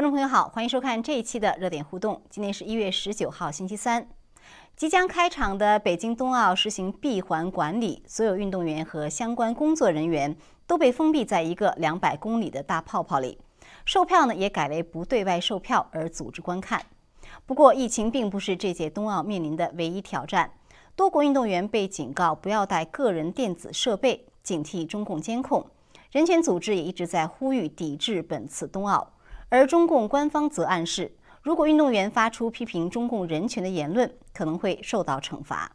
观众朋友好，欢迎收看这一期的热点互动。今天是一月十九号，星期三。即将开场的北京冬奥实行闭环管理，所有运动员和相关工作人员都被封闭在一个两百公里的大泡泡里。售票呢也改为不对外售票，而组织观看。不过，疫情并不是这届冬奥面临的唯一挑战。多国运动员被警告不要带个人电子设备，警惕中共监控。人权组织也一直在呼吁抵制本次冬奥，而中共官方则暗示，如果运动员发出批评中共人权的言论，可能会受到惩罚。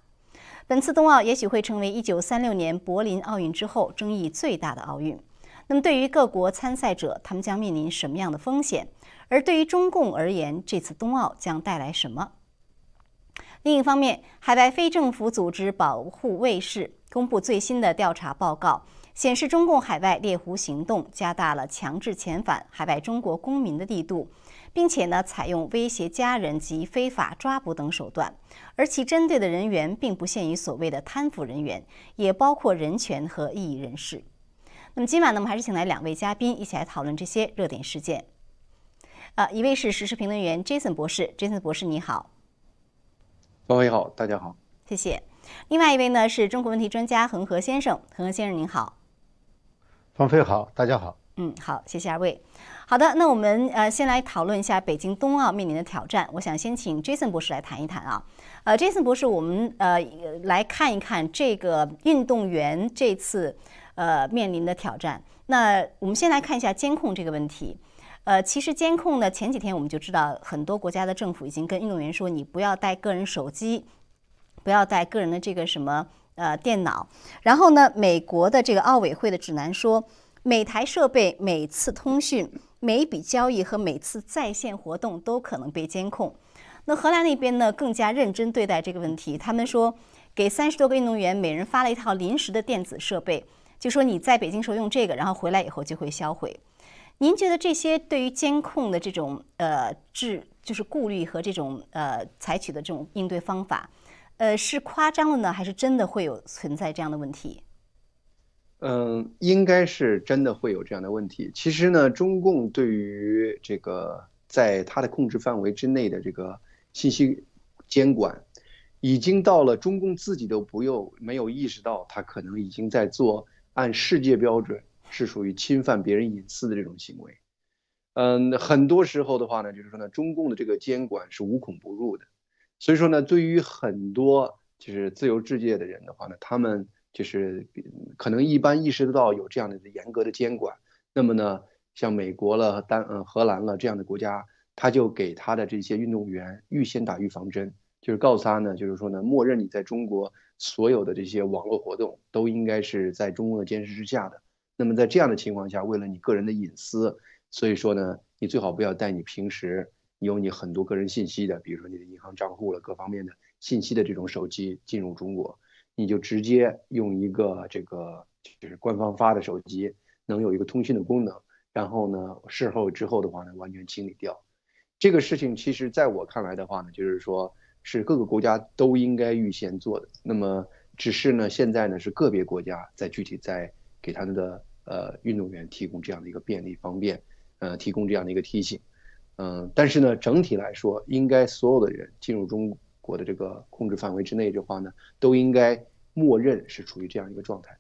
本次冬奥也许会成为1936年柏林奥运之后争议最大的奥运。那么，对于各国参赛者，他们将面临什么样的风险？而对于中共而言，这次冬奥将带来什么？另一方面，海外非政府组织保护卫士公布最新的调查报告。显示，中共海外猎狐行动加大了强制遣返海外中国公民的力度，并且呢，采用威胁家人及非法抓捕等手段，而其针对的人员并不限于所谓的贪腐人员，也包括人权和异议人士。那么今晚呢，我们还是请来两位嘉宾一起来讨论这些热点事件。呃，一位是时事评论员 Jason 博士，Jason 博士你好。各位好，大家好，谢谢。另外一位呢是中国问题专家恒河先生，恒河先生您好。方飞好，大家好。嗯，好，谢谢二位。好的，那我们呃先来讨论一下北京冬奥面临的挑战。我想先请 Jason 博士来谈一谈啊。呃，Jason 博士，我们呃来看一看这个运动员这次呃面临的挑战。那我们先来看一下监控这个问题。呃，其实监控呢，前几天我们就知道，很多国家的政府已经跟运动员说，你不要带个人手机，不要带个人的这个什么。呃，电脑。然后呢，美国的这个奥委会的指南说，每台设备、每次通讯、每笔交易和每次在线活动都可能被监控。那荷兰那边呢，更加认真对待这个问题。他们说，给三十多个运动员每人发了一套临时的电子设备，就说你在北京时候用这个，然后回来以后就会销毁。您觉得这些对于监控的这种呃治，就是顾虑和这种呃采取的这种应对方法？呃，是夸张了呢，还是真的会有存在这样的问题？嗯，应该是真的会有这样的问题。其实呢，中共对于这个在它的控制范围之内的这个信息监管，已经到了中共自己都不用没有意识到，他可能已经在做按世界标准是属于侵犯别人隐私的这种行为。嗯，很多时候的话呢，就是说呢，中共的这个监管是无孔不入的。所以说呢，对于很多就是自由世界的人的话呢，他们就是可能一般意识得到有这样的严格的监管。那么呢，像美国了、丹嗯荷兰了这样的国家，他就给他的这些运动员预先打预防针，就是告诉他呢，就是说呢，默认你在中国所有的这些网络活动都应该是在中共的监视之下的。那么在这样的情况下，为了你个人的隐私，所以说呢，你最好不要带你平时。有你很多个人信息的，比如说你的银行账户了各方面的信息的这种手机进入中国，你就直接用一个这个就是官方发的手机，能有一个通讯的功能，然后呢事后之后的话呢完全清理掉。这个事情其实在我看来的话呢，就是说是各个国家都应该预先做的。那么只是呢现在呢是个别国家在具体在给他们的呃运动员提供这样的一个便利方便，呃提供这样的一个提醒。嗯，但是呢，整体来说，应该所有的人进入中国的这个控制范围之内的话呢，都应该默认是处于这样一个状态。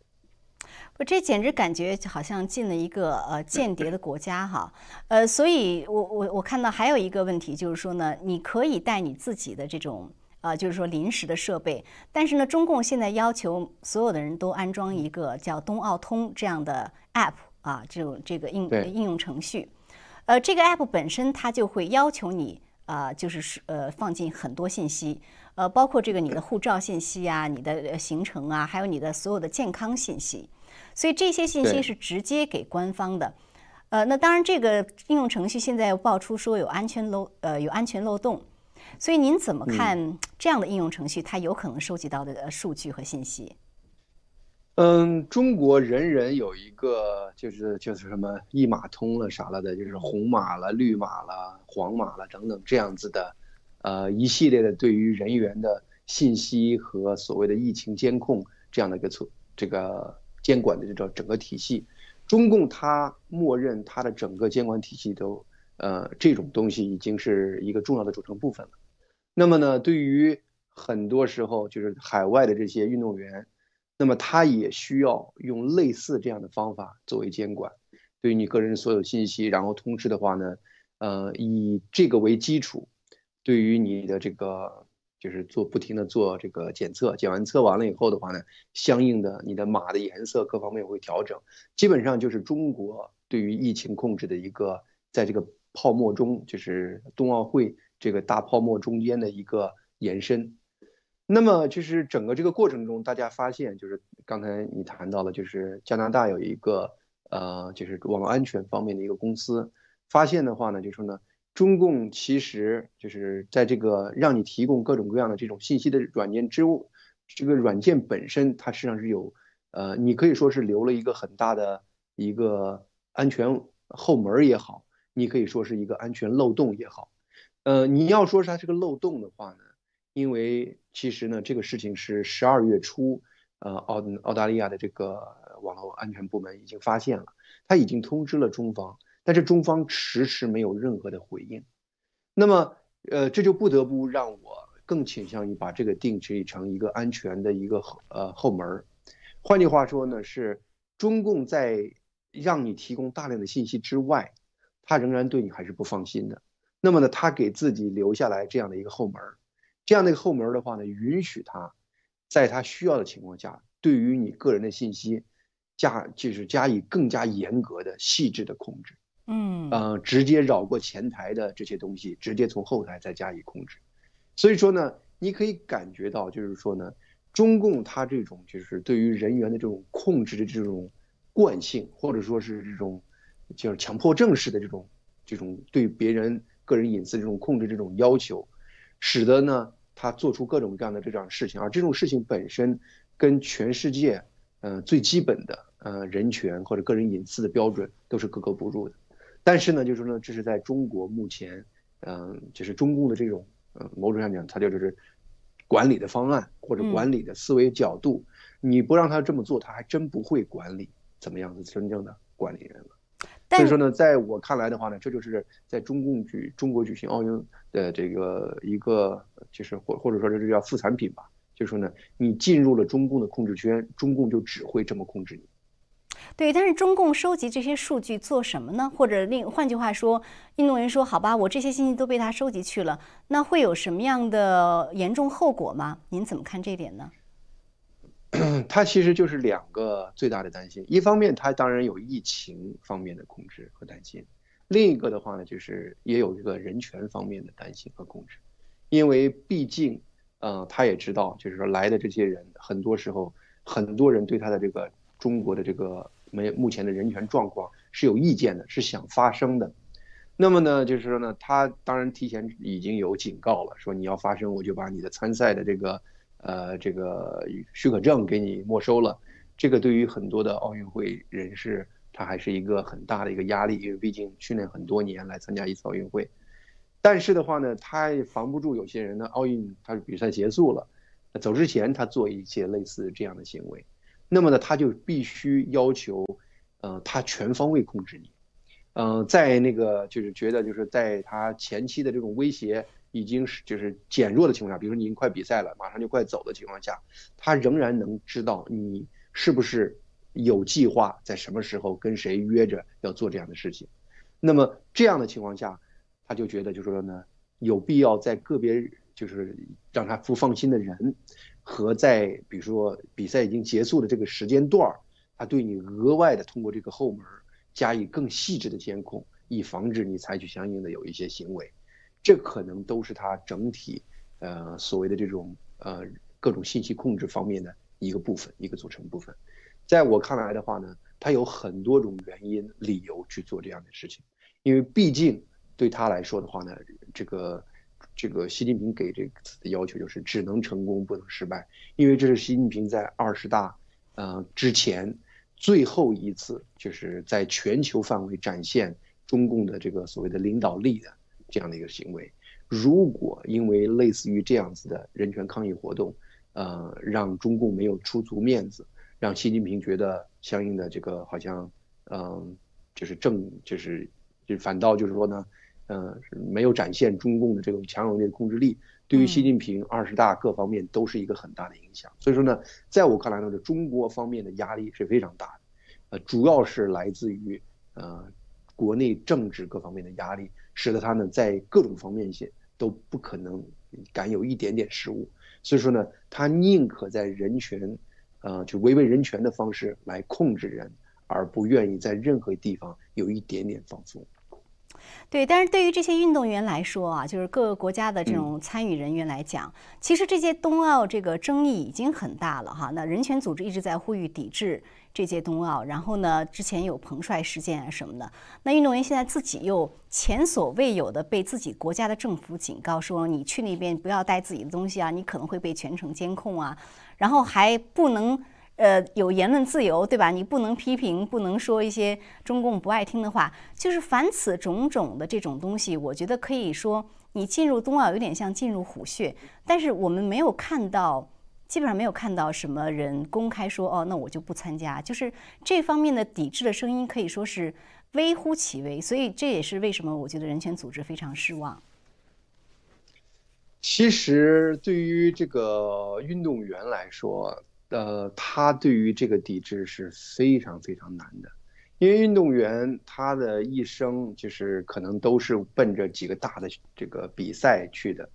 不，这简直感觉好像进了一个呃间谍的国家哈。呃，所以我我我看到还有一个问题就是说呢，你可以带你自己的这种呃，就是说临时的设备，但是呢，中共现在要求所有的人都安装一个叫冬奥通这样的 app 啊，这种这个应应用程序。呃，这个 app 本身它就会要求你啊，就是是呃放进很多信息，呃，包括这个你的护照信息啊，你的行程啊，还有你的所有的健康信息，所以这些信息是直接给官方的。呃，那当然这个应用程序现在又爆出说有安全漏呃有安全漏洞，所以您怎么看这样的应用程序它有可能收集到的数据和信息？嗯，中国人人有一个，就是就是什么一码通了啥了的，就是红码了、绿码了、黄码了等等这样子的，呃，一系列的对于人员的信息和所谓的疫情监控这样的一个措这个监管的这种整个体系，中共它默认它的整个监管体系都呃，这种东西已经是一个重要的组成部分了。那么呢，对于很多时候就是海外的这些运动员，那么他也需要用类似这样的方法作为监管，对于你个人所有信息，然后同时的话呢，呃，以这个为基础，对于你的这个就是做不停的做这个检测，检完测完了以后的话呢，相应的你的码的颜色各方面会调整，基本上就是中国对于疫情控制的一个在这个。泡沫中就是冬奥会这个大泡沫中间的一个延伸，那么就是整个这个过程中，大家发现就是刚才你谈到了，就是加拿大有一个呃，就是网络安全方面的一个公司，发现的话呢，就说呢，中共其实就是在这个让你提供各种各样的这种信息的软件之物，这个软件本身它实际上是有呃，你可以说是留了一个很大的一个安全后门也好。你可以说是一个安全漏洞也好，呃，你要说是它是个漏洞的话呢，因为其实呢，这个事情是十二月初，呃，澳澳大利亚的这个网络安全部门已经发现了，他已经通知了中方，但是中方迟迟没有任何的回应，那么，呃，这就不得不让我更倾向于把这个定义成一个安全的一个呃后门，换句话说呢，是中共在让你提供大量的信息之外。他仍然对你还是不放心的，那么呢，他给自己留下来这样的一个后门这样的一个后门的话呢，允许他，在他需要的情况下，对于你个人的信息，加就是加以更加严格的、细致的控制，嗯，呃，直接绕过前台的这些东西，直接从后台再加以控制。所以说呢，你可以感觉到，就是说呢，中共他这种就是对于人员的这种控制的这种惯性，或者说是这种。就是强迫症式的这种，这种对别人个人隐私这种控制这种要求，使得呢他做出各种各样的这种事情，而这种事情本身跟全世界，呃最基本的呃人权或者个人隐私的标准都是格格不入的。但是呢，就是说呢，这是在中国目前，嗯，就是中共的这种，呃，某种上讲，它就是管理的方案或者管理的思维角度，你不让他这么做，他还真不会管理怎么样子真正的管理人了。所以说呢，在我看来的话呢，这就是在中共举中国举行奥运的这个一个，就是或或者说这就叫副产品吧。就是说呢，你进入了中共的控制圈，中共就只会这么控制你。对，但是中共收集这些数据做什么呢？或者另换句话说，运动员说：“好吧，我这些信息都被他收集去了，那会有什么样的严重后果吗？”您怎么看这点呢？他其实就是两个最大的担心，一方面他当然有疫情方面的控制和担心，另一个的话呢，就是也有一个人权方面的担心和控制，因为毕竟，呃，他也知道，就是说来的这些人，很多时候很多人对他的这个中国的这个没目前的人权状况是有意见的，是想发声的，那么呢，就是说呢，他当然提前已经有警告了，说你要发声，我就把你的参赛的这个。呃，这个许可证给你没收了，这个对于很多的奥运会人士，他还是一个很大的一个压力，因为毕竟训练很多年来参加一次奥运会。但是的话呢，他防不住有些人呢，奥运他是比赛结束了，走之前他做一些类似这样的行为，那么呢，他就必须要求，呃，他全方位控制你，嗯，在那个就是觉得就是在他前期的这种威胁。已经是就是减弱的情况下，比如说你已经快比赛了，马上就快走的情况下，他仍然能知道你是不是有计划在什么时候跟谁约着要做这样的事情。那么这样的情况下，他就觉得就是说呢，有必要在个别就是让他不放心的人和在比如说比赛已经结束的这个时间段儿，他对你额外的通过这个后门加以更细致的监控，以防止你采取相应的有一些行为。这可能都是它整体，呃，所谓的这种呃各种信息控制方面的一个部分，一个组成部分。在我看来的话呢，它有很多种原因、理由去做这样的事情，因为毕竟对他来说的话呢，这个这个习近平给这次的要求就是只能成功不能失败，因为这是习近平在二十大呃之前最后一次就是在全球范围展现中共的这个所谓的领导力的。这样的一个行为，如果因为类似于这样子的人权抗议活动，呃，让中共没有出足面子，让习近平觉得相应的这个好像，嗯，就是正就是就反倒就是说呢，呃，没有展现中共的这种强有力的控制力，对于习近平二十大各方面都是一个很大的影响。所以说呢，在我看来呢，中国方面的压力是非常大的，呃，主要是来自于呃国内政治各方面的压力，使得他呢在各种方面些都不可能敢有一点点失误。所以说呢，他宁可在人权，呃，就违背人权的方式来控制人。而不愿意在任何地方有一点点放松。对，但是对于这些运动员来说啊，就是各个国家的这种参与人员来讲，其实这些冬奥这个争议已经很大了哈。那人权组织一直在呼吁抵制这届冬奥，然后呢，之前有彭帅事件啊什么的。那运动员现在自己又前所未有的被自己国家的政府警告说，你去那边不要带自己的东西啊，你可能会被全程监控啊，然后还不能。呃，有言论自由，对吧？你不能批评，不能说一些中共不爱听的话。就是凡此种种的这种东西，我觉得可以说，你进入冬奥有点像进入虎穴。但是我们没有看到，基本上没有看到什么人公开说，哦，那我就不参加。就是这方面的抵制的声音可以说是微乎其微。所以这也是为什么我觉得人权组织非常失望。其实对于这个运动员来说，呃，他对于这个抵制是非常非常难的，因为运动员他的一生就是可能都是奔着几个大的这个比赛去的，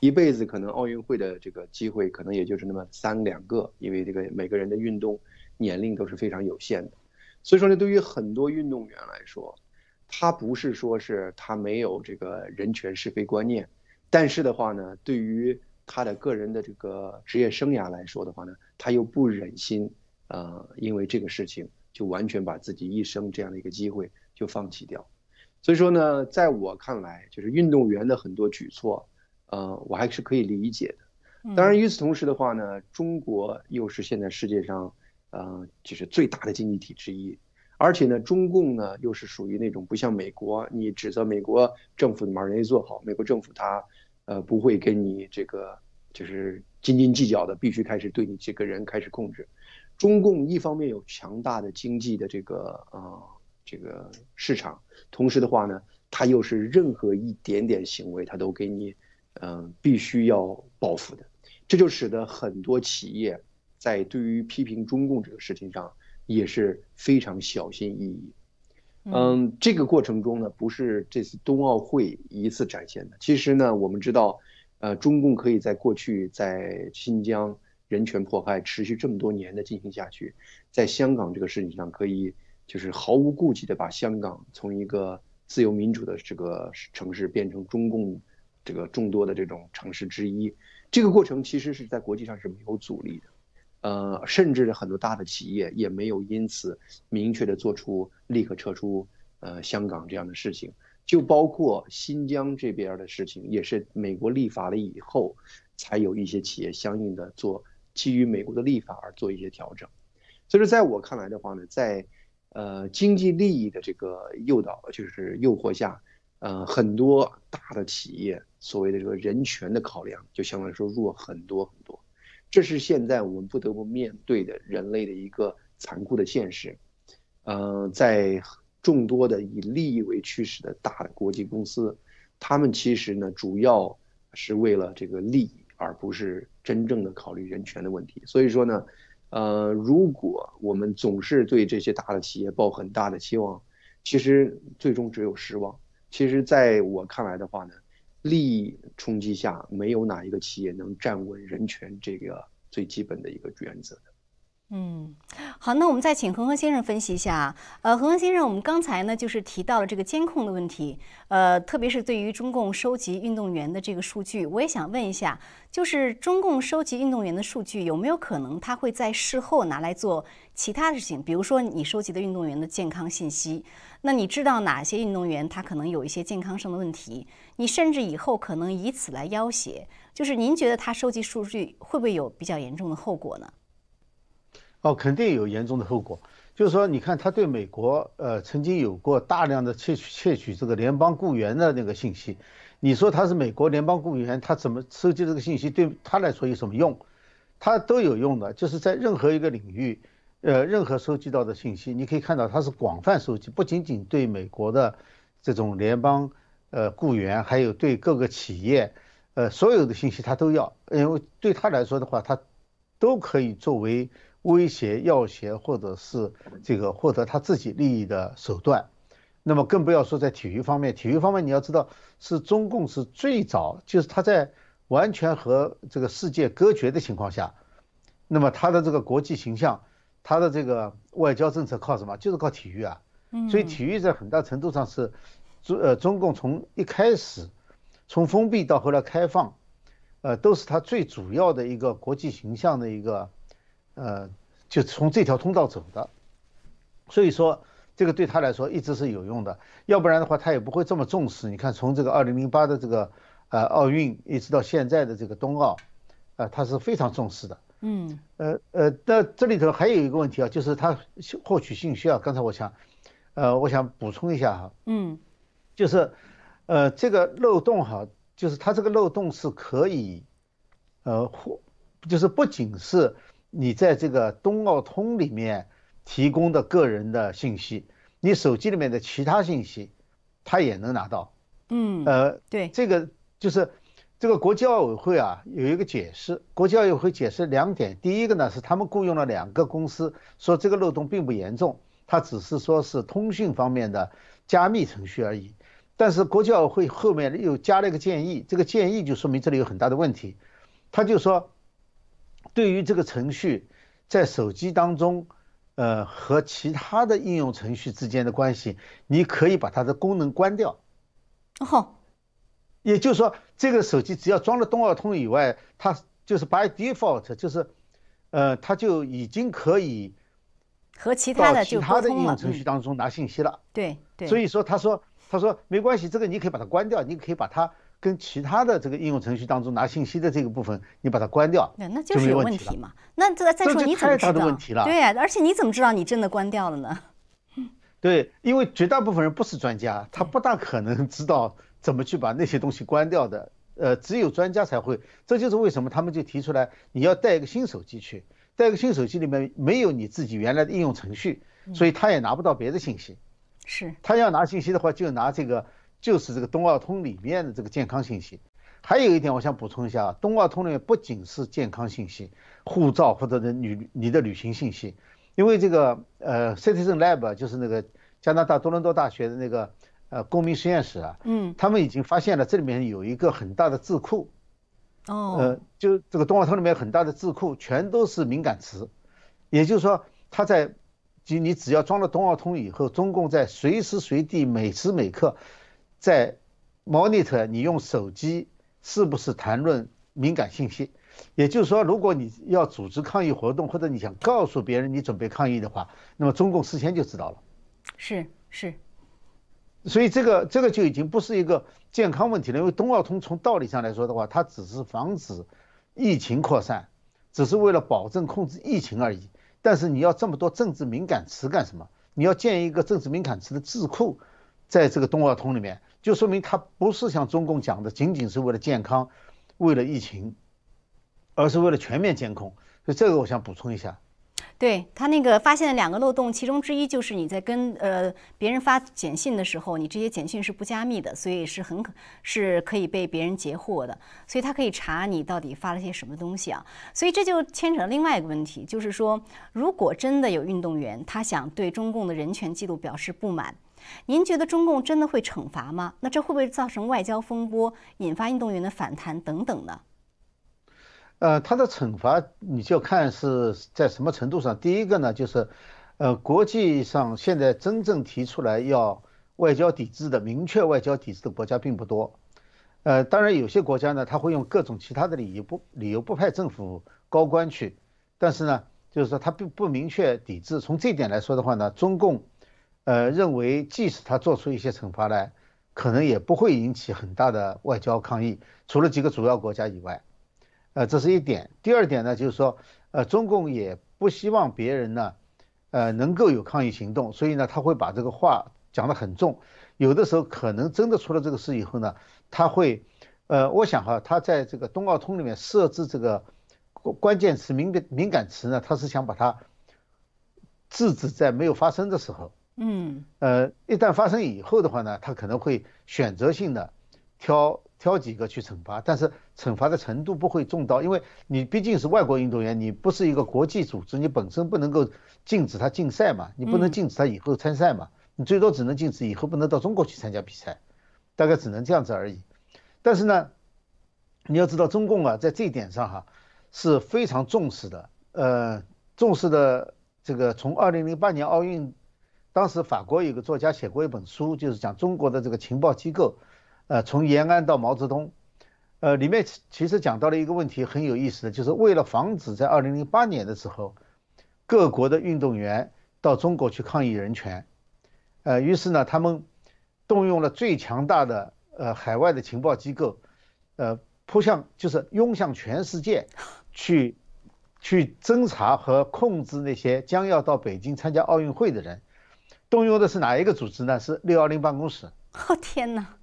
一辈子可能奥运会的这个机会可能也就是那么三两个，因为这个每个人的运动年龄都是非常有限的，所以说呢，对于很多运动员来说，他不是说是他没有这个人权是非观念，但是的话呢，对于他的个人的这个职业生涯来说的话呢，他又不忍心，呃，因为这个事情就完全把自己一生这样的一个机会就放弃掉。所以说呢，在我看来，就是运动员的很多举措，呃，我还是可以理解的。当然，与此同时的话呢，中国又是现在世界上，呃，就是最大的经济体之一，而且呢，中共呢又是属于那种不像美国，你指责美国政府把人家做好，美国政府他。呃，不会跟你这个就是斤斤计较的，必须开始对你这个人开始控制。中共一方面有强大的经济的这个呃这个市场，同时的话呢，他又是任何一点点行为，他都给你嗯必须要报复的。这就使得很多企业在对于批评中共这个事情上也是非常小心翼翼。嗯，这个过程中呢，不是这次冬奥会一次展现的。其实呢，我们知道，呃，中共可以在过去在新疆人权迫害持续这么多年的进行下去，在香港这个事情上，可以就是毫无顾忌的把香港从一个自由民主的这个城市变成中共这个众多的这种城市之一。这个过程其实是在国际上是没有阻力的。呃，甚至很多大的企业也没有因此明确的做出立刻撤出呃香港这样的事情，就包括新疆这边的事情，也是美国立法了以后，才有一些企业相应的做基于美国的立法而做一些调整。所以说，在我看来的话呢，在呃经济利益的这个诱导就是诱惑下，呃很多大的企业所谓的这个人权的考量就相对来说弱很多很多。这是现在我们不得不面对的人类的一个残酷的现实。呃，在众多的以利益为驱使的大的国际公司，他们其实呢，主要是为了这个利益，而不是真正的考虑人权的问题。所以说呢，呃，如果我们总是对这些大的企业抱很大的期望，其实最终只有失望。其实，在我看来的话呢。利益冲击下，没有哪一个企业能站稳人权这个最基本的一个原则的。嗯，好，那我们再请恒河先生分析一下。呃，恒河先生，我们刚才呢就是提到了这个监控的问题，呃，特别是对于中共收集运动员的这个数据，我也想问一下，就是中共收集运动员的数据有没有可能他会在事后拿来做其他的事情？比如说你收集的运动员的健康信息，那你知道哪些运动员他可能有一些健康上的问题？你甚至以后可能以此来要挟，就是您觉得他收集数据会不会有比较严重的后果呢？哦，肯定有严重的后果。就是说，你看他对美国，呃，曾经有过大量的窃取窃取这个联邦雇员的那个信息。你说他是美国联邦雇员，他怎么收集这个信息对他来说有什么用？他都有用的，就是在任何一个领域，呃，任何收集到的信息，你可以看到他是广泛收集，不仅仅对美国的这种联邦呃雇员，还有对各个企业，呃所有的信息他都要，因为对他来说的话，他都可以作为威胁、要挟或者是这个获得他自己利益的手段。那么更不要说在体育方面，体育方面你要知道，是中共是最早，就是他在完全和这个世界隔绝的情况下，那么他的这个国际形象，他的这个外交政策靠什么？就是靠体育啊。所以体育在很大程度上是中呃中共从一开始，从封闭到后来开放，呃都是他最主要的一个国际形象的一个，呃就从这条通道走的。所以说。这个对他来说一直是有用的，要不然的话他也不会这么重视。你看，从这个二零零八的这个呃奥运一直到现在的这个冬奥，啊，他是非常重视的。嗯，呃呃，那这里头还有一个问题啊，就是他获取信息啊。刚才我想，呃，我想补充一下哈。嗯，就是呃这个漏洞哈，就是他这个漏洞是可以，呃，或就是不仅是你在这个冬奥通里面。提供的个人的信息，你手机里面的其他信息，他也能拿到。嗯，呃，对，这个就是这个国际奥委会啊有一个解释，国际奥委会解释两点，第一个呢是他们雇佣了两个公司，说这个漏洞并不严重，它只是说是通讯方面的加密程序而已。但是国际奥委会后面又加了一个建议，这个建议就说明这里有很大的问题，他就说，对于这个程序在手机当中。呃，和其他的应用程序之间的关系，你可以把它的功能关掉。哦，也就是说，这个手机只要装了东奥通以外，它就是 by default，就是，呃，它就已经可以和其他的其他的应用程序当中拿信息了。对对。所以说，他说，他说没关系，这个你可以把它关掉，你可以把它。跟其他的这个应用程序当中拿信息的这个部分，你把它关掉，那就是有问题嘛？那再再说你怎么知道？对呀，而且你怎么知道你真的关掉了呢？对，因为绝大部分人不是专家，他不大可能知道怎么去把那些东西关掉的。呃，只有专家才会。这就是为什么他们就提出来，你要带一个新手机去，带个新手机里面没有你自己原来的应用程序，所以他也拿不到别的信息。是。他要拿信息的话，就拿这个。就是这个冬奥通里面的这个健康信息，还有一点我想补充一下啊，冬奥通里面不仅是健康信息、护照或者的旅你的旅行信息，因为这个呃 Citizen Lab 就是那个加拿大多伦多大学的那个呃公民实验室啊，嗯，他们已经发现了这里面有一个很大的字库，哦，呃，就这个冬奥通里面很大的字库全都是敏感词，也就是说他在就你只要装了冬奥通以后，中共在随时随地每时每刻。在 monitor 你用手机是不是谈论敏感信息？也就是说，如果你要组织抗议活动，或者你想告诉别人你准备抗议的话，那么中共事先就知道了。是是，所以这个这个就已经不是一个健康问题了，因为冬奥通从道理上来说的话，它只是防止疫情扩散，只是为了保证控制疫情而已。但是你要这么多政治敏感词干什么？你要建一个政治敏感词的智库。在这个冬奥通里面，就说明他不是像中共讲的，仅仅是为了健康，为了疫情，而是为了全面监控。所以这个我想补充一下。对他那个发现了两个漏洞，其中之一就是你在跟呃别人发简讯的时候，你这些简讯是不加密的，所以是很可是可以被别人截获的。所以他可以查你到底发了些什么东西啊。所以这就牵扯到另外一个问题，就是说，如果真的有运动员他想对中共的人权记录表示不满。您觉得中共真的会惩罚吗？那这会不会造成外交风波，引发运动员的反弹等等呢？呃，他的惩罚你就看是在什么程度上。第一个呢，就是，呃，国际上现在真正提出来要外交抵制的、明确外交抵制的国家并不多。呃，当然有些国家呢，他会用各种其他的理由不理由不派政府高官去，但是呢，就是说他并不明确抵制。从这一点来说的话呢，中共。呃，认为即使他做出一些惩罚来，可能也不会引起很大的外交抗议，除了几个主要国家以外，呃，这是一点。第二点呢，就是说，呃，中共也不希望别人呢，呃，能够有抗议行动，所以呢，他会把这个话讲得很重。有的时候可能真的出了这个事以后呢，他会，呃，我想哈，他在这个冬奥通里面设置这个关键词敏感敏感词呢，他是想把它制止在没有发生的时候。嗯，呃，一旦发生以后的话呢，他可能会选择性的挑挑几个去惩罚，但是惩罚的程度不会重到，因为你毕竟是外国运动员，你不是一个国际组织，你本身不能够禁止他竞赛嘛，你不能禁止他以后参赛嘛，你最多只能禁止以后不能到中国去参加比赛，大概只能这样子而已。但是呢，你要知道中共啊，在这一点上哈是非常重视的，呃，重视的这个从二零零八年奥运。当时法国有个作家写过一本书，就是讲中国的这个情报机构，呃，从延安到毛泽东，呃，里面其实讲到了一个问题很有意思的，就是为了防止在二零零八年的时候，各国的运动员到中国去抗议人权，呃，于是呢，他们动用了最强大的呃海外的情报机构，呃，扑向就是拥向全世界 去去侦查和控制那些将要到北京参加奥运会的人。动用的是哪一个组织呢？是六幺零办公室。哦天哪！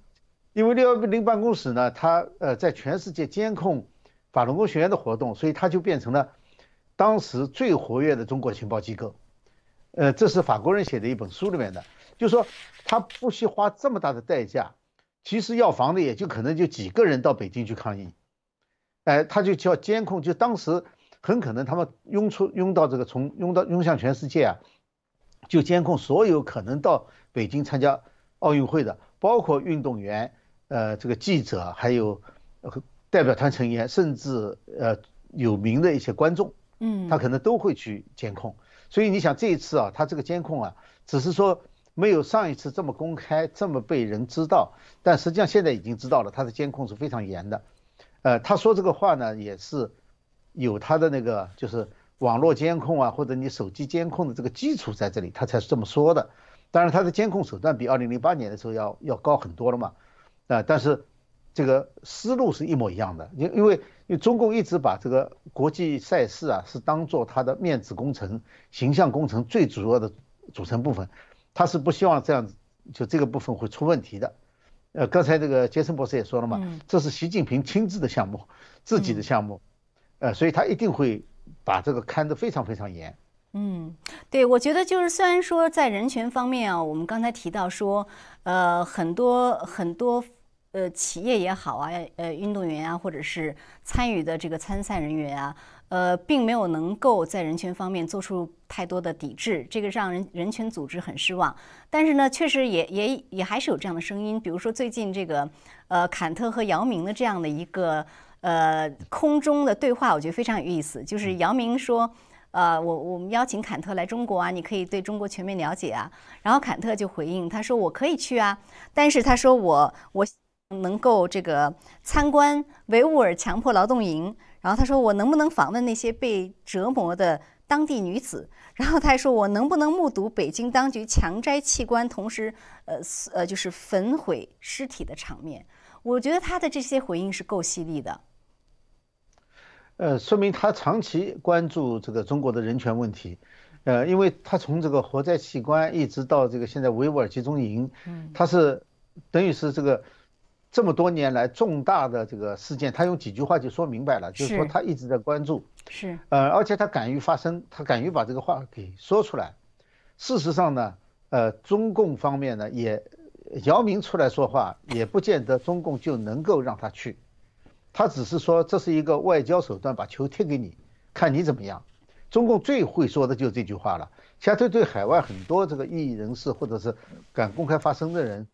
因为六幺零办公室呢，它呃在全世界监控法轮功学员的活动，所以它就变成了当时最活跃的中国情报机构。呃，这是法国人写的一本书里面的，就说他不惜花这么大的代价，其实要防的也就可能就几个人到北京去抗议。哎，他就叫监控，就当时很可能他们拥出拥到这个从拥到拥向全世界啊。就监控所有可能到北京参加奥运会的，包括运动员、呃，这个记者，还有代表团成员，甚至呃有名的一些观众，嗯，他可能都会去监控。所以你想这一次啊，他这个监控啊，只是说没有上一次这么公开，这么被人知道，但实际上现在已经知道了，他的监控是非常严的。呃，他说这个话呢，也是有他的那个就是。网络监控啊，或者你手机监控的这个基础在这里，他才是这么说的。当然，他的监控手段比二零零八年的时候要要高很多了嘛。啊，但是这个思路是一模一样的。因因为因为中共一直把这个国际赛事啊是当做他的面子工程、形象工程最主要的组成部分，他是不希望这样子就这个部分会出问题的。呃，刚才这个杰森博士也说了嘛，这是习近平亲自的项目，自己的项目，呃，所以他一定会。把这个看得非常非常严。嗯，对，我觉得就是虽然说在人权方面啊，我们刚才提到说，呃，很多很多呃企业也好啊，呃，运动员啊，或者是参与的这个参赛人员啊，呃，并没有能够在人权方面做出太多的抵制，这个让人人权组织很失望。但是呢，确实也也也还是有这样的声音，比如说最近这个呃坎特和姚明的这样的一个。呃，空中的对话我觉得非常有意思。就是姚明说：“呃，我我们邀请坎特来中国啊，你可以对中国全面了解啊。”然后坎特就回应他说：“我可以去啊，但是他说我我能够这个参观维吾尔强迫劳动营。然后他说我能不能访问那些被折磨的当地女子？然后他还说我能不能目睹北京当局强摘器官，同时呃呃就是焚毁尸体的场面？我觉得他的这些回应是够犀利的。”呃，说明他长期关注这个中国的人权问题，呃，因为他从这个活摘器官一直到这个现在维吾尔集中营，嗯，他是等于是这个这么多年来重大的这个事件，他用几句话就说明白了，就是说他一直在关注，是，呃，而且他敢于发声，他敢于把这个话给说出来。事实上呢，呃，中共方面呢也姚明出来说话，也不见得中共就能够让他去。他只是说这是一个外交手段，把球踢给你，看你怎么样。中共最会说的就是这句话了。相对对海外很多这个异议人士，或者是敢公开发声的人，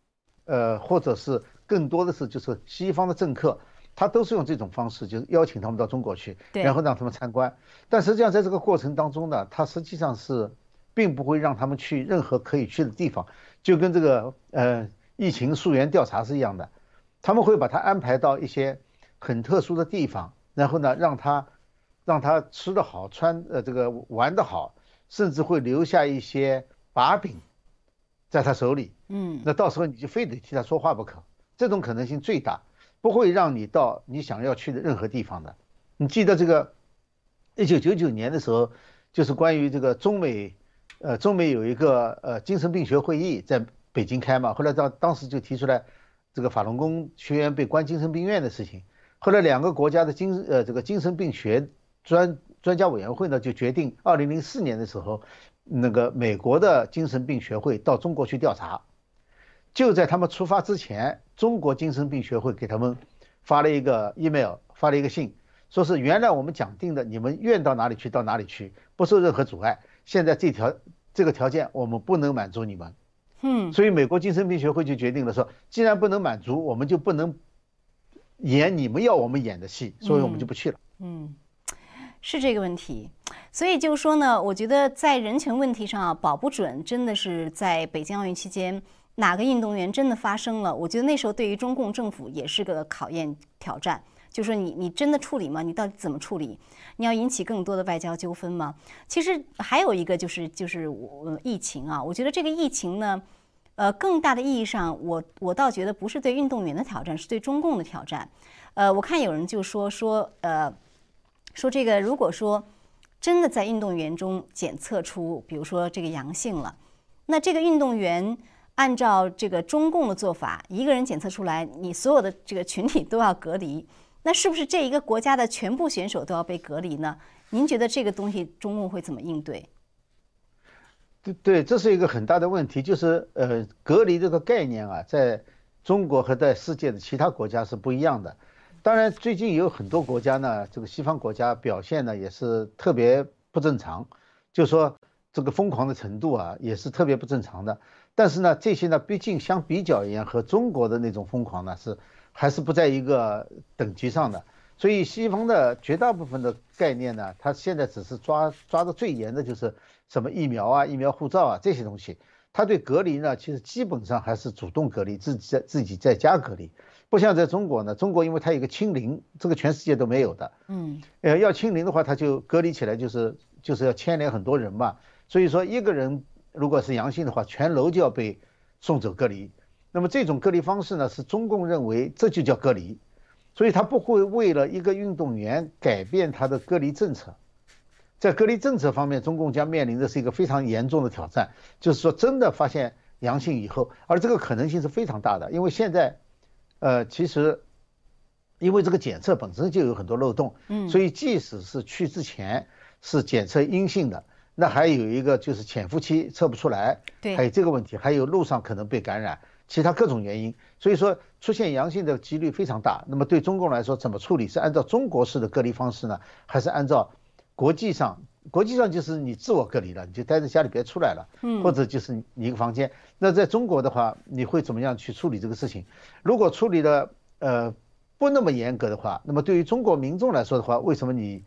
呃，或者是更多的是就是西方的政客，他都是用这种方式，就是邀请他们到中国去，然后让他们参观。但实际上在这个过程当中呢，他实际上是并不会让他们去任何可以去的地方，就跟这个呃疫情溯源调查是一样的，他们会把他安排到一些。很特殊的地方，然后呢，让他让他吃得好，穿呃这个玩得好，甚至会留下一些把柄在他手里。嗯，那到时候你就非得替他说话不可，这种可能性最大，不会让你到你想要去的任何地方的。你记得这个一九九九年的时候，就是关于这个中美呃中美有一个呃精神病学会议在北京开嘛，后来当当时就提出来这个法轮功学员被关精神病院的事情。后来两个国家的精呃这个精神病学专专家委员会呢就决定，二零零四年的时候那个美国的精神病学会到中国去调查。就在他们出发之前，中国精神病学会给他们发了一个 email，发了一个信，说是原来我们讲定的，你们愿到哪里去到哪里去，不受任何阻碍。现在这条这个条件我们不能满足你们。嗯，所以美国精神病学会就决定了说，既然不能满足，我们就不能演你们要我们演的戏，所以我们就不去了。嗯，是这个问题。所以就是说呢，我觉得在人权问题上啊，保不准真的是在北京奥运期间哪个运动员真的发生了，我觉得那时候对于中共政府也是个考验挑战。就说你你真的处理吗？你到底怎么处理？你要引起更多的外交纠纷吗？其实还有一个就是就是我疫情啊，我觉得这个疫情呢，呃，更大的意义上，我我倒觉得不是对运动员的挑战，是对中共的挑战。呃，我看有人就说说呃，说这个如果说真的在运动员中检测出，比如说这个阳性了，那这个运动员按照这个中共的做法，一个人检测出来，你所有的这个群体都要隔离。那是不是这一个国家的全部选手都要被隔离呢？您觉得这个东西中共会怎么应对？对对，这是一个很大的问题，就是呃，隔离这个概念啊，在中国和在世界的其他国家是不一样的。当然，最近有很多国家呢，这个西方国家表现呢也是特别不正常，就说这个疯狂的程度啊也是特别不正常的。但是呢，这些呢，毕竟相比较而言，和中国的那种疯狂呢是。还是不在一个等级上的，所以西方的绝大部分的概念呢，它现在只是抓抓的最严的就是什么疫苗啊、疫苗护照啊这些东西。他对隔离呢，其实基本上还是主动隔离，自己在自己在家隔离。不像在中国呢，中国因为它有个清零，这个全世界都没有的。嗯，呃，要清零的话，他就隔离起来，就是就是要牵连很多人嘛。所以说，一个人如果是阳性的话，全楼就要被送走隔离。那么这种隔离方式呢，是中共认为这就叫隔离，所以他不会为了一个运动员改变他的隔离政策。在隔离政策方面，中共将面临的是一个非常严重的挑战，就是说真的发现阳性以后，而这个可能性是非常大的，因为现在，呃，其实因为这个检测本身就有很多漏洞，嗯，所以即使是去之前是检测阴性的，那还有一个就是潜伏期测不出来，对，还有这个问题，还有路上可能被感染。其他各种原因，所以说出现阳性的几率非常大。那么对中共来说，怎么处理？是按照中国式的隔离方式呢，还是按照国际上？国际上就是你自我隔离了，你就待在家里别出来了，嗯，或者就是你一个房间。那在中国的话，你会怎么样去处理这个事情？如果处理的呃不那么严格的话，那么对于中国民众来说的话，为什么你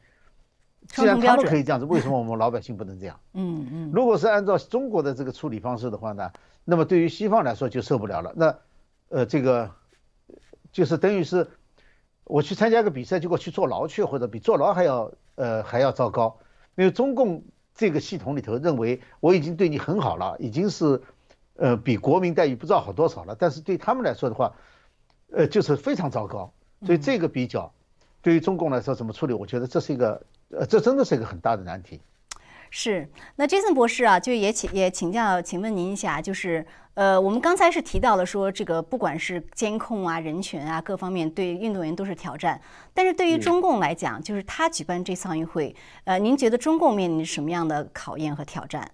既然他们可以这样子，为什么我们老百姓不能这样？嗯嗯。如果是按照中国的这个处理方式的话呢？那么对于西方来说就受不了了。那，呃，这个就是等于是我去参加个比赛，结果去坐牢去，或者比坐牢还要呃还要糟糕。因为中共这个系统里头认为我已经对你很好了，已经是呃比国民待遇不知道好多少了。但是对他们来说的话，呃就是非常糟糕。所以这个比较对于中共来说怎么处理？我觉得这是一个呃这真的是一个很大的难题。是，那 Jason 博士啊，就也请也请教，请问您一下，就是呃，我们刚才是提到了说，这个不管是监控啊、人权啊各方面，对运动员都是挑战。但是对于中共来讲，就是他举办这次奥运会，呃，您觉得中共面临什么样的考验和挑战？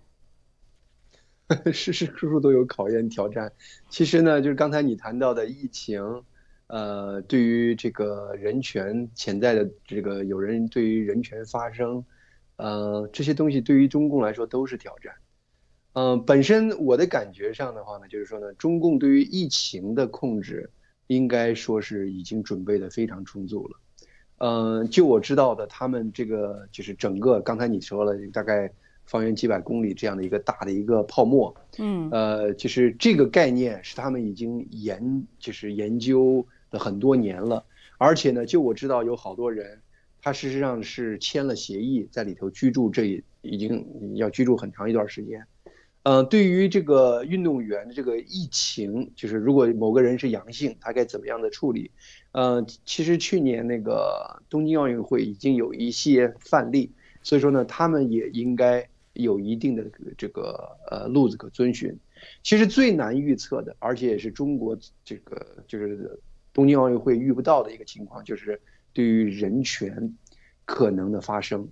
事事处处都有考验挑战。其实呢，就是刚才你谈到的疫情，呃，对于这个人权潜在的这个有人对于人权发声。呃，这些东西对于中共来说都是挑战。嗯，本身我的感觉上的话呢，就是说呢，中共对于疫情的控制，应该说是已经准备的非常充足了。嗯，就我知道的，他们这个就是整个刚才你说了，大概方圆几百公里这样的一个大的一个泡沫，嗯，呃，就是这个概念是他们已经研就是研究了很多年了，而且呢，就我知道有好多人。他事实上是签了协议，在里头居住，这已经要居住很长一段时间。呃，对于这个运动员的这个疫情，就是如果某个人是阳性，他该怎么样的处理？呃，其实去年那个东京奥运会已经有一些范例，所以说呢，他们也应该有一定的这个呃路子可遵循。其实最难预测的，而且也是中国这个就是东京奥运会遇不到的一个情况，就是。对于人权可能的发生，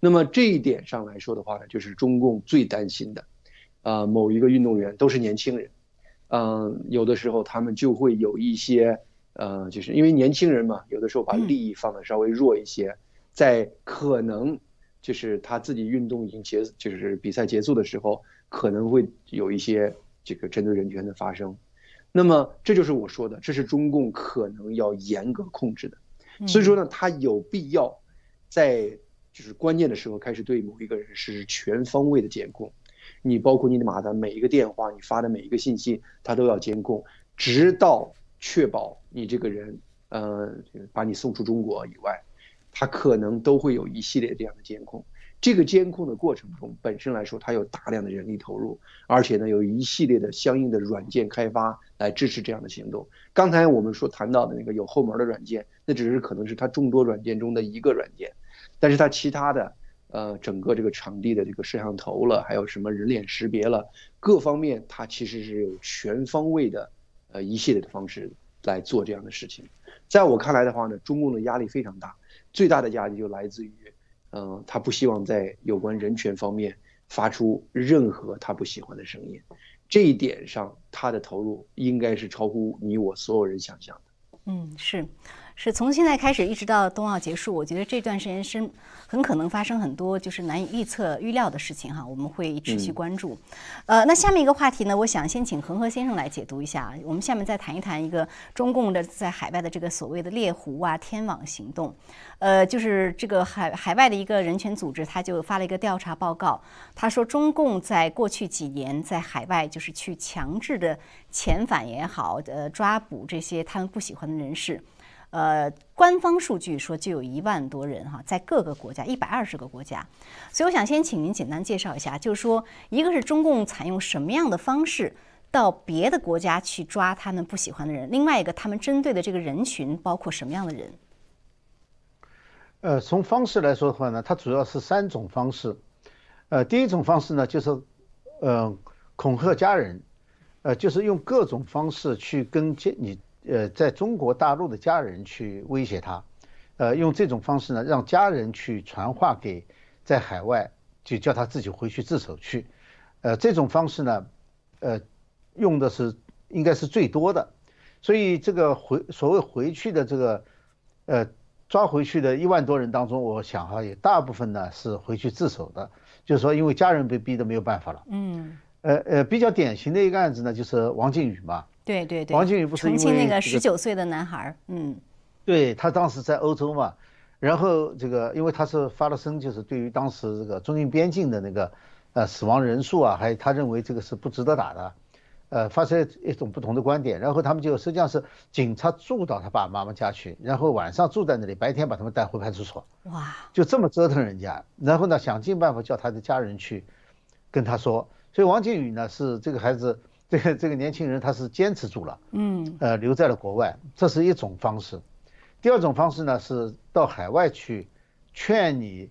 那么这一点上来说的话呢，就是中共最担心的，啊，某一个运动员都是年轻人，嗯，有的时候他们就会有一些，呃，就是因为年轻人嘛，有的时候把利益放的稍微弱一些，在可能就是他自己运动已经结，就是比赛结束的时候，可能会有一些这个针对人权的发生。那么这就是我说的，这是中共可能要严格控制的。所以说呢，他有必要在就是关键的时候开始对某一个人实施全方位的监控。你包括你打的每一个电话，你发的每一个信息，他都要监控，直到确保你这个人，呃，把你送出中国以外，他可能都会有一系列这样的监控。这个监控的过程中，本身来说，它有大量的人力投入，而且呢，有一系列的相应的软件开发来支持这样的行动。刚才我们说谈到的那个有后门的软件，那只是可能是它众多软件中的一个软件，但是它其他的，呃，整个这个场地的这个摄像头了，还有什么人脸识别了，各方面它其实是有全方位的，呃，一系列的方式来做这样的事情。在我看来的话呢，中共的压力非常大，最大的压力就来自于。嗯，他不希望在有关人权方面发出任何他不喜欢的声音，这一点上他的投入应该是超乎你我所有人想象的。嗯，是。是从现在开始一直到冬奥结束，我觉得这段时间是很可能发生很多就是难以预测、预料的事情哈，我们会持续关注。呃，那下面一个话题呢，我想先请恒河先生来解读一下。我们下面再谈一谈一个中共的在海外的这个所谓的猎狐啊、天网行动。呃，就是这个海海外的一个人权组织，他就发了一个调查报告，他说中共在过去几年在海外就是去强制的遣返也好，呃，抓捕这些他们不喜欢的人士。呃，官方数据说就有一万多人哈，在各个国家一百二十个国家，所以我想先请您简单介绍一下，就是说，一个是中共采用什么样的方式到别的国家去抓他们不喜欢的人，另外一个他们针对的这个人群包括什么样的人？呃，从方式来说的话呢，它主要是三种方式。呃，第一种方式呢，就是呃恐吓家人，呃，就是用各种方式去跟接你。呃，在中国大陆的家人去威胁他，呃，用这种方式呢，让家人去传话给在海外，就叫他自己回去自首去，呃，这种方式呢，呃，用的是应该是最多的，所以这个回所谓回去的这个，呃，抓回去的一万多人当中，我想哈，也大部分呢是回去自首的，就是说因为家人被逼得没有办法了，嗯，呃呃，比较典型的一个案子呢，就是王靖宇嘛。对对对，王靖宇不是重庆那个十九岁的男孩嗯，对他当时在欧洲嘛，然后这个因为他是发了声，就是对于当时这个中印边境的那个呃死亡人数啊，还有他认为这个是不值得打的，呃，发生一种不同的观点，然后他们就实际上是警察住到他爸爸妈妈家去，然后晚上住在那里，白天把他们带回派出所，哇，就这么折腾人家，然后呢想尽办法叫他的家人去跟他说，所以王靖宇呢是这个孩子。这个这个年轻人他是坚持住了，嗯，呃，留在了国外，这是一种方式。第二种方式呢是到海外去劝你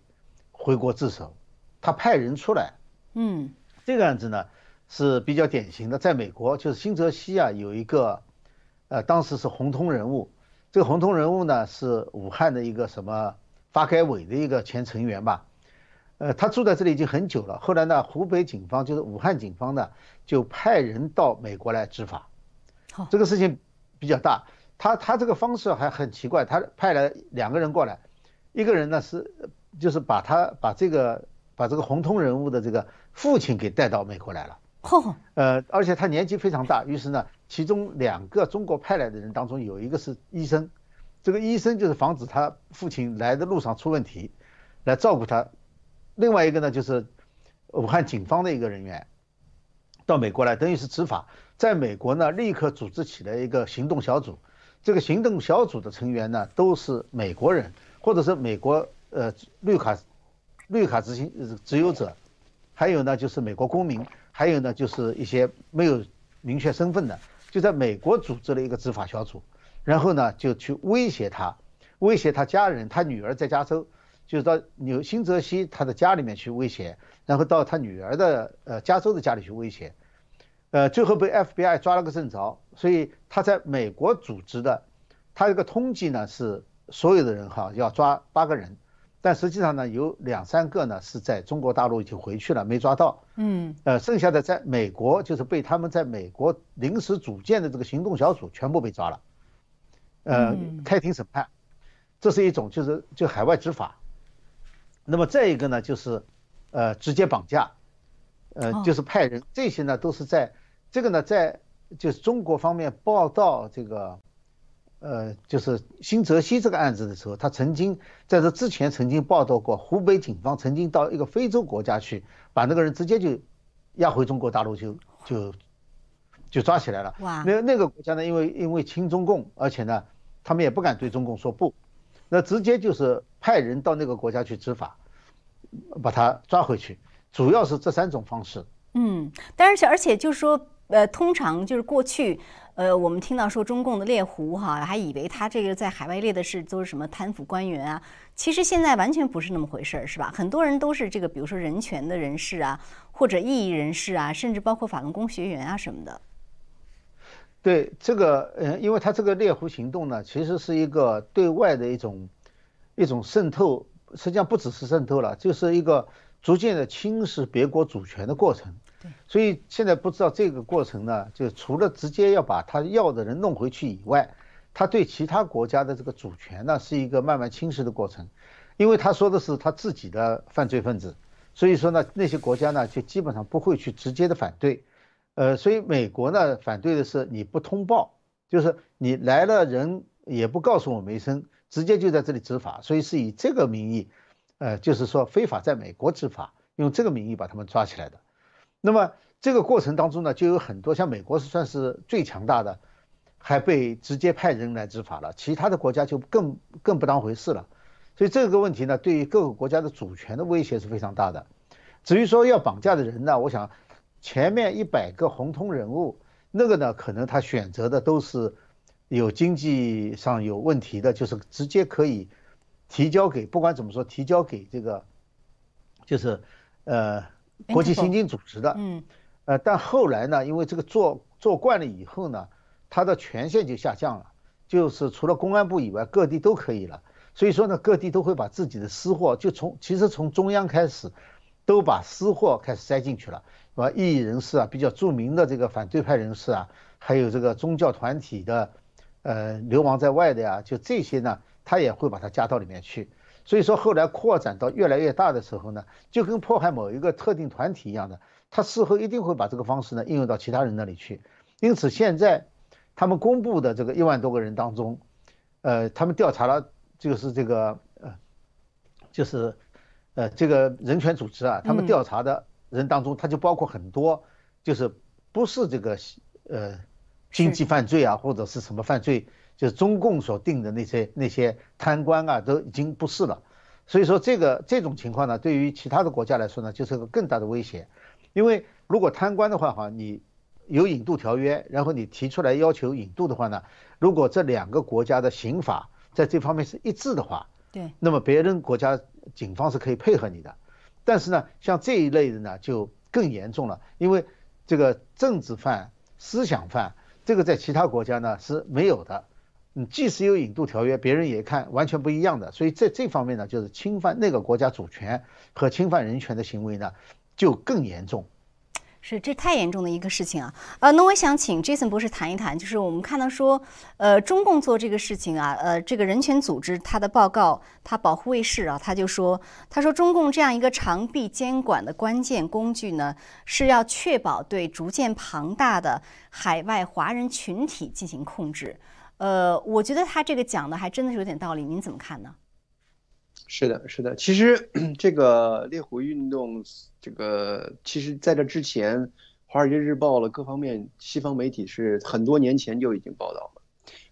回国自首，他派人出来，嗯，这个案子呢是比较典型的，在美国就是新泽西啊有一个，呃，当时是红通人物，这个红通人物呢是武汉的一个什么发改委的一个前成员吧。呃，他住在这里已经很久了。后来呢，湖北警方就是武汉警方呢，就派人到美国来执法。好，这个事情比较大。他他这个方式还很奇怪，他派了两个人过来，一个人呢是就是把他把这个把这个红通人物的这个父亲给带到美国来了。嚯！呃，而且他年纪非常大。于是呢，其中两个中国派来的人当中有一个是医生，这个医生就是防止他父亲来的路上出问题，来照顾他。另外一个呢，就是武汉警方的一个人员到美国来，等于是执法。在美国呢，立刻组织起了一个行动小组。这个行动小组的成员呢，都是美国人，或者是美国呃绿卡绿卡执行持有者，还有呢就是美国公民，还有呢就是一些没有明确身份的，就在美国组织了一个执法小组，然后呢就去威胁他，威胁他家人，他女儿在加州。就是到纽新泽西他的家里面去威胁，然后到他女儿的呃加州的家里去威胁，呃，最后被 FBI 抓了个正着。所以他在美国组织的，他这个通缉呢是所有的人哈要抓八个人，但实际上呢，有两三个呢是在中国大陆已经回去了，没抓到。嗯，呃，剩下的在美国就是被他们在美国临时组建的这个行动小组全部被抓了，呃，开庭审判，这是一种就是就海外执法。那么再一个呢，就是呃直接绑架，呃就是派人，这些呢都是在这个呢在就是中国方面报道这个。呃，就是新泽西这个案子的时候，他曾经在这之前曾经报道过，湖北警方曾经到一个非洲国家去，把那个人直接就押回中国大陆，就就就抓起来了。哇！那那个国家呢，因为因为亲中共，而且呢，他们也不敢对中共说不，那直接就是派人到那个国家去执法，把他抓回去，主要是这三种方式。嗯，但是而且就是说，呃，通常就是过去。呃，我们听到说中共的猎狐哈，还以为他这个在海外猎的是都是什么贪腐官员啊？其实现在完全不是那么回事儿，是吧？很多人都是这个，比如说人权的人士啊，或者异议人士啊，甚至包括法轮功学员啊什么的。对这个，呃，因为他这个猎狐行动呢，其实是一个对外的一种一种渗透，实际上不只是渗透了，就是一个逐渐的侵蚀别国主权的过程。所以现在不知道这个过程呢，就除了直接要把他要的人弄回去以外，他对其他国家的这个主权呢，是一个慢慢侵蚀的过程。因为他说的是他自己的犯罪分子，所以说呢，那些国家呢就基本上不会去直接的反对。呃，所以美国呢反对的是你不通报，就是你来了人也不告诉我们一声，直接就在这里执法，所以是以这个名义，呃，就是说非法在美国执法，用这个名义把他们抓起来的。那么这个过程当中呢，就有很多像美国是算是最强大的，还被直接派人来执法了，其他的国家就更更不当回事了。所以这个问题呢，对于各个国家的主权的威胁是非常大的。至于说要绑架的人呢，我想前面一百个红通人物，那个呢，可能他选择的都是有经济上有问题的，就是直接可以提交给，不管怎么说，提交给这个，就是呃。国际刑警组织的，嗯，呃，但后来呢，因为这个做做惯了以后呢，他的权限就下降了，就是除了公安部以外，各地都可以了。所以说呢，各地都会把自己的私货，就从其实从中央开始，都把私货开始塞进去了，是吧？异议人士啊，比较著名的这个反对派人士啊，还有这个宗教团体的，呃，流亡在外的呀，就这些呢，他也会把它加到里面去。所以说，后来扩展到越来越大的时候呢，就跟迫害某一个特定团体一样的，他事后一定会把这个方式呢应用到其他人那里去。因此，现在他们公布的这个一万多个人当中，呃，他们调查了，就是这个呃，就是呃这个人权组织啊，他们调查的人当中，他就包括很多，就是不是这个呃经济犯罪啊，或者是什么犯罪。就是中共所定的那些那些贪官啊，都已经不是了，所以说这个这种情况呢，对于其他的国家来说呢，就是个更大的威胁。因为如果贪官的话哈，你有引渡条约，然后你提出来要求引渡的话呢，如果这两个国家的刑法在这方面是一致的话，对，那么别人国家警方是可以配合你的。但是呢，像这一类的呢，就更严重了，因为这个政治犯、思想犯，这个在其他国家呢是没有的。嗯，即使有引渡条约，别人也看完全不一样的，所以在这方面呢，就是侵犯那个国家主权和侵犯人权的行为呢，就更严重。是，这太严重的一个事情啊！呃，那我想请 Jason 博士谈一谈，就是我们看到说，呃，中共做这个事情啊，呃，这个人权组织他的报告，他保护卫士啊，他就说，他说中共这样一个长臂监管的关键工具呢，是要确保对逐渐庞大的海外华人群体进行控制。呃，我觉得他这个讲的还真的是有点道理，您怎么看呢？是的，是的，其实 这个猎狐运动，这个其实在这之前，《华尔街日报》了各方面西方媒体是很多年前就已经报道了。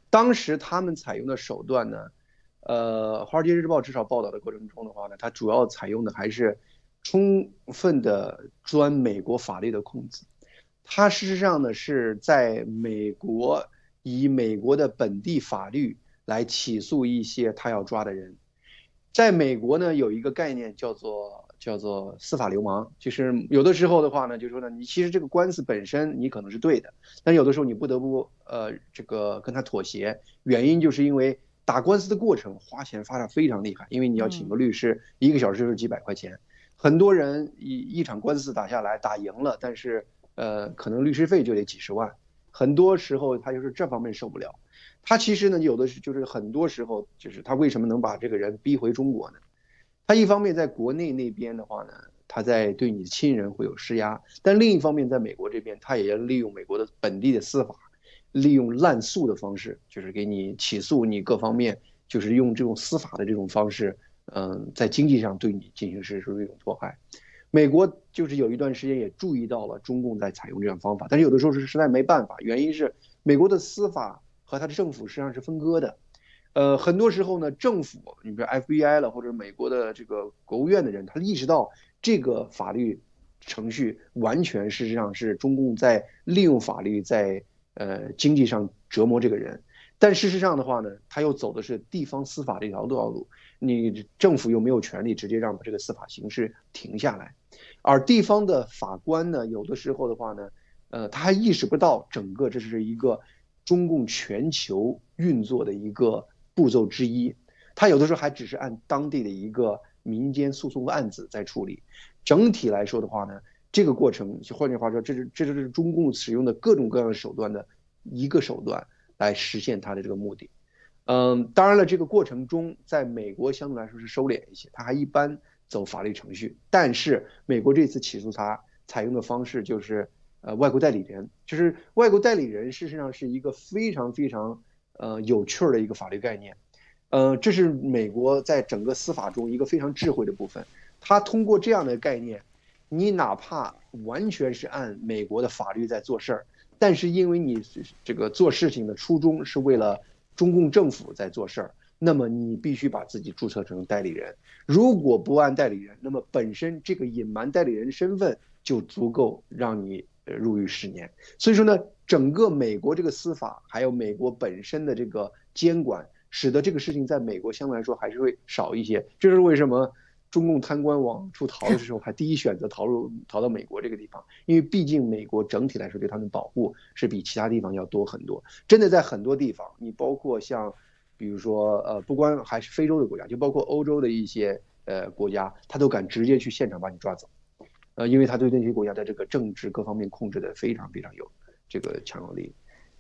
当时他们采用的手段呢，呃，《华尔街日报》至少报道的过程中的话呢，它主要采用的还是充分的钻美国法律的空子。它事实上呢是在美国。以美国的本地法律来起诉一些他要抓的人，在美国呢有一个概念叫做叫做司法流氓，就是有的时候的话呢，就说呢，你其实这个官司本身你可能是对的，但有的时候你不得不呃这个跟他妥协，原因就是因为打官司的过程花钱花的非常厉害，因为你要请个律师，一个小时就是几百块钱。很多人一一场官司打下来，打赢了，但是呃，可能律师费就得几十万。很多时候他就是这方面受不了。他其实呢，有的是就是很多时候就是他为什么能把这个人逼回中国呢？他一方面在国内那边的话呢，他在对你的亲人会有施压，但另一方面在美国这边，他也要利用美国的本地的司法。利用滥诉的方式，就是给你起诉你各方面，就是用这种司法的这种方式，嗯，在经济上对你进行实施一种迫害。美国就是有一段时间也注意到了中共在采用这样方法，但是有的时候是实在没办法，原因是美国的司法和他的政府实际上是分割的。呃，很多时候呢，政府，你比如 FBI 了，或者美国的这个国务院的人，他意识到这个法律程序完全事实上是中共在利用法律在。呃，经济上折磨这个人，但事实上的话呢，他又走的是地方司法这条道路，你政府又没有权利直接让这个司法形式停下来，而地方的法官呢，有的时候的话呢，呃，他还意识不到整个这是一个中共全球运作的一个步骤之一，他有的时候还只是按当地的一个民间诉讼案子在处理，整体来说的话呢。这个过程，换句话说，这是这就是中共使用的各种各样的手段的一个手段来实现他的这个目的。嗯，当然了，这个过程中，在美国相对来说是收敛一些，他还一般走法律程序。但是美国这次起诉他采用的方式就是呃外国代理人，就是外国代理人事实上是一个非常非常呃有趣儿的一个法律概念。呃，这是美国在整个司法中一个非常智慧的部分，他通过这样的概念。你哪怕完全是按美国的法律在做事儿，但是因为你这个做事情的初衷是为了中共政府在做事儿，那么你必须把自己注册成代理人。如果不按代理人，那么本身这个隐瞒代理人身份就足够让你入狱十年。所以说呢，整个美国这个司法还有美国本身的这个监管，使得这个事情在美国相对来说还是会少一些。这是为什么？中共贪官往出逃的时候，还第一选择逃入逃到美国这个地方，因为毕竟美国整体来说对他们保护是比其他地方要多很多。真的在很多地方，你包括像，比如说呃，不光还是非洲的国家，就包括欧洲的一些呃国家，他都敢直接去现场把你抓走，呃，因为他对那些国家的这个政治各方面控制的非常非常有这个强有力。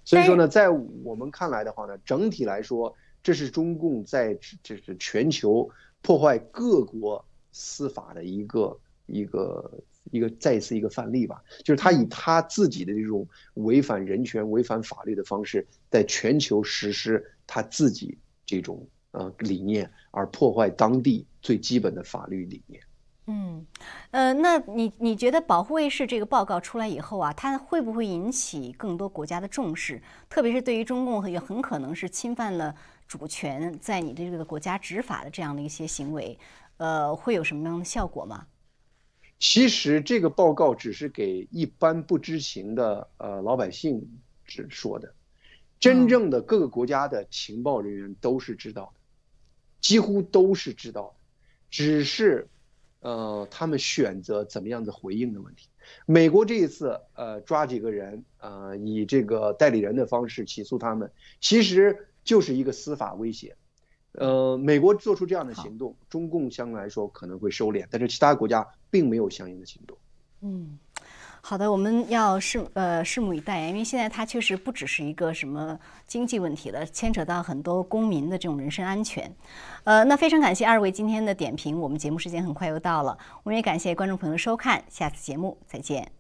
所以说呢，在我们看来的话呢，整体来说，这是中共在这是全球。破坏各国司法的一个一个一个再一次一个范例吧，就是他以他自己的这种违反人权、违反法律的方式，在全球实施他自己这种呃理念，而破坏当地最基本的法律理念。嗯，呃，那你你觉得保护卫士这个报告出来以后啊，它会不会引起更多国家的重视？特别是对于中共也很可能是侵犯了。主权在你的这个国家执法的这样的一些行为，呃，会有什么样的效果吗？其实这个报告只是给一般不知情的呃老百姓只说的，真正的各个国家的情报人员都是知道的，几乎都是知道的，只是呃他们选择怎么样子回应的问题。美国这一次呃抓几个人呃以这个代理人的方式起诉他们，其实。就是一个司法威胁，呃，美国做出这样的行动，中共相对来说可能会收敛，但是其他国家并没有相应的行动。嗯，好的，我们要拭呃拭目以待，因为现在它确实不只是一个什么经济问题了，牵扯到很多公民的这种人身安全。呃，那非常感谢二位今天的点评，我们节目时间很快又到了，我们也感谢观众朋友收看，下次节目再见。